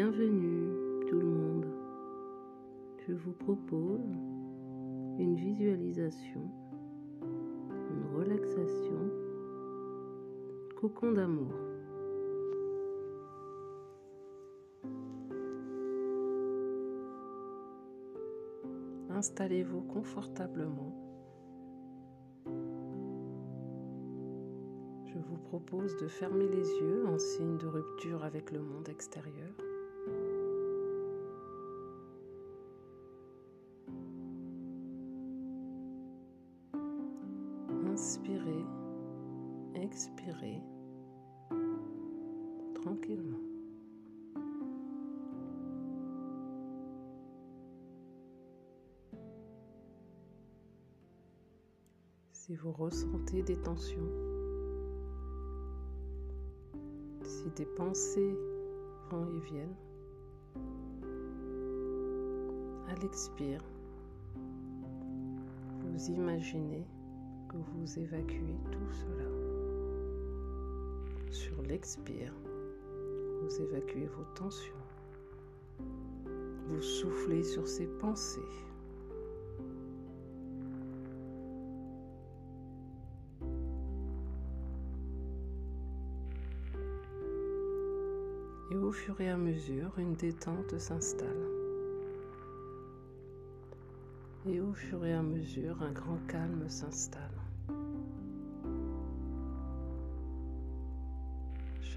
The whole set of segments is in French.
Bienvenue tout le monde. Je vous propose une visualisation, une relaxation, cocon d'amour. Installez-vous confortablement. Je vous propose de fermer les yeux en signe de rupture avec le monde extérieur. Expirez tranquillement. Si vous ressentez des tensions, si des pensées vont et viennent, à l'expire, vous imaginez que vous évacuez tout cela. Sur l'expire, vous évacuez vos tensions. Vous soufflez sur ces pensées. Et au fur et à mesure, une détente s'installe. Et au fur et à mesure, un grand calme s'installe.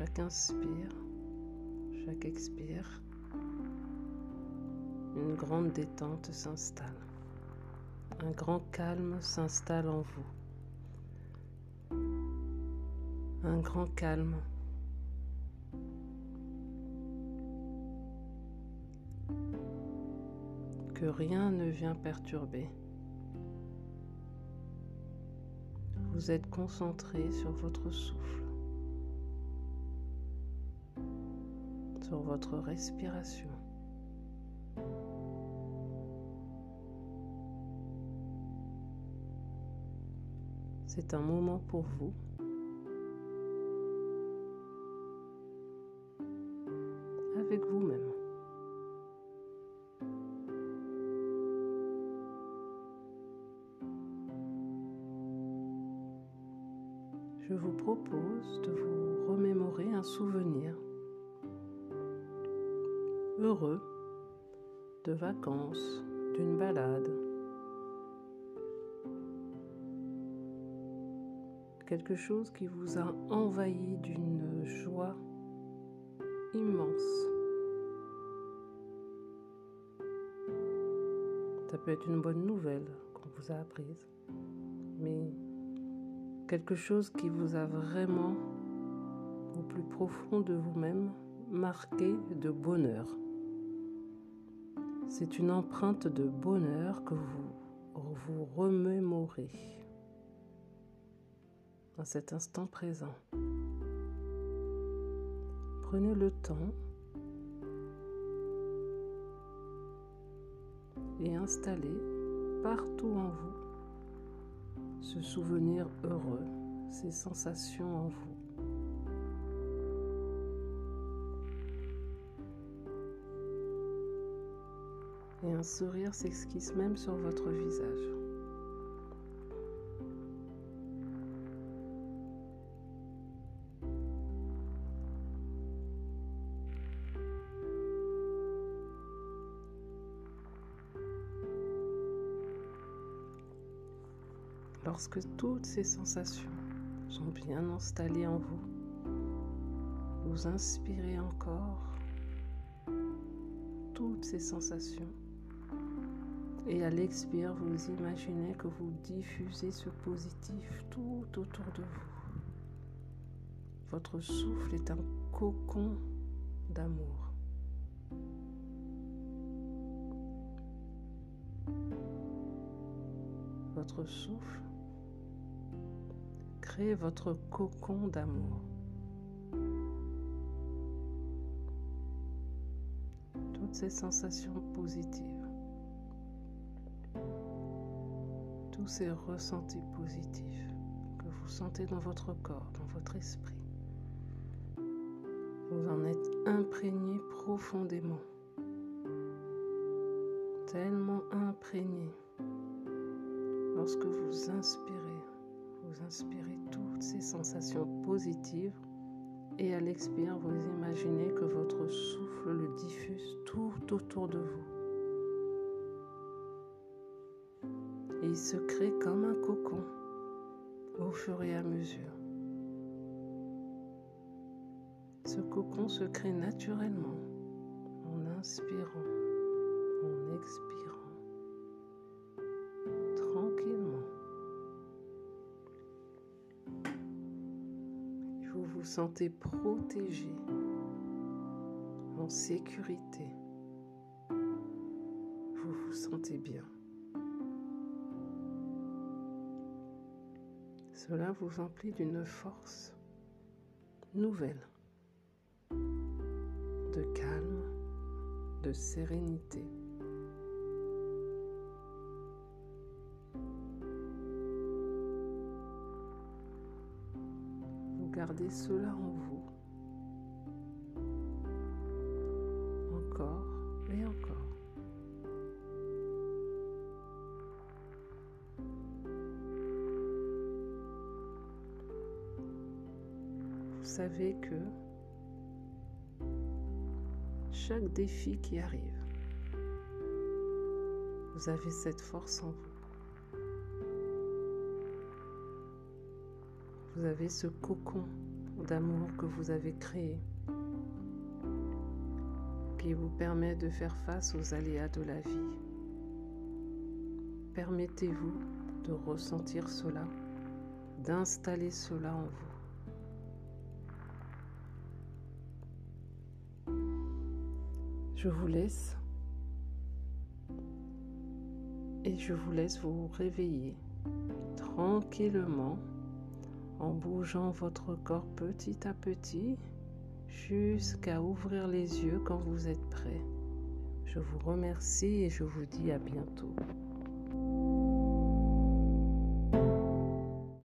Chaque inspire, chaque expire, une grande détente s'installe. Un grand calme s'installe en vous. Un grand calme que rien ne vient perturber. Vous êtes concentré sur votre souffle, votre respiration. C'est un moment pour vous. Avec vous-même. je vous propose de vous remémorer un souvenir heureux de vacances, d'une balade, quelque chose qui vous a envahi d'une joie immense. Ça peut être une bonne nouvelle qu'on vous a apprise, mais quelque chose qui vous a vraiment, au plus profond de vous-même, marqué de bonheur. C'est une empreinte de bonheur que vous vous remémorez dans cet instant présent. Prenez le temps et installez partout en vous ce souvenir heureux, ces sensations en vous. Et un sourire s'esquisse même sur votre visage. Lorsque toutes ces sensations sont bien installées en vous, vous inspirez encore toutes ces sensations et à l'expire, vous imaginez que vous diffusez ce positif tout autour de vous. Votre souffle est un cocon d'amour. Votre souffle crée votre cocon d'amour. Toutes ces sensations positives, tous ces ressentis positifs que vous sentez dans votre corps, dans votre esprit, Vous en êtes imprégné profondément, tellement imprégné. Lorsque vous inspirez, vous inspirez toutes ces sensations positives et à l'expire, vous imaginez que votre souffle le diffuse tout autour de vous. Et il se crée comme un cocon au fur et à mesure. Ce cocon se crée naturellement en inspirant, en expirant, tranquillement. Vous vous sentez protégé, en sécurité. Vous vous sentez bien. Cela vous emplit d'une force nouvelle de calme, de sérénité. Vous gardez cela en vous. Encore et encore. Savez que chaque défi qui arrive, vous avez cette force en vous. Vous avez ce cocon d'amour que vous avez créé qui vous permet de faire face aux aléas de la vie. Permettez-vous de ressentir cela, d'installer cela en vous. Je vous laisse et je vous laisse vous réveiller tranquillement en bougeant votre corps petit à petit jusqu'à ouvrir les yeux quand vous êtes prêt. Je vous remercie et je vous dis à bientôt.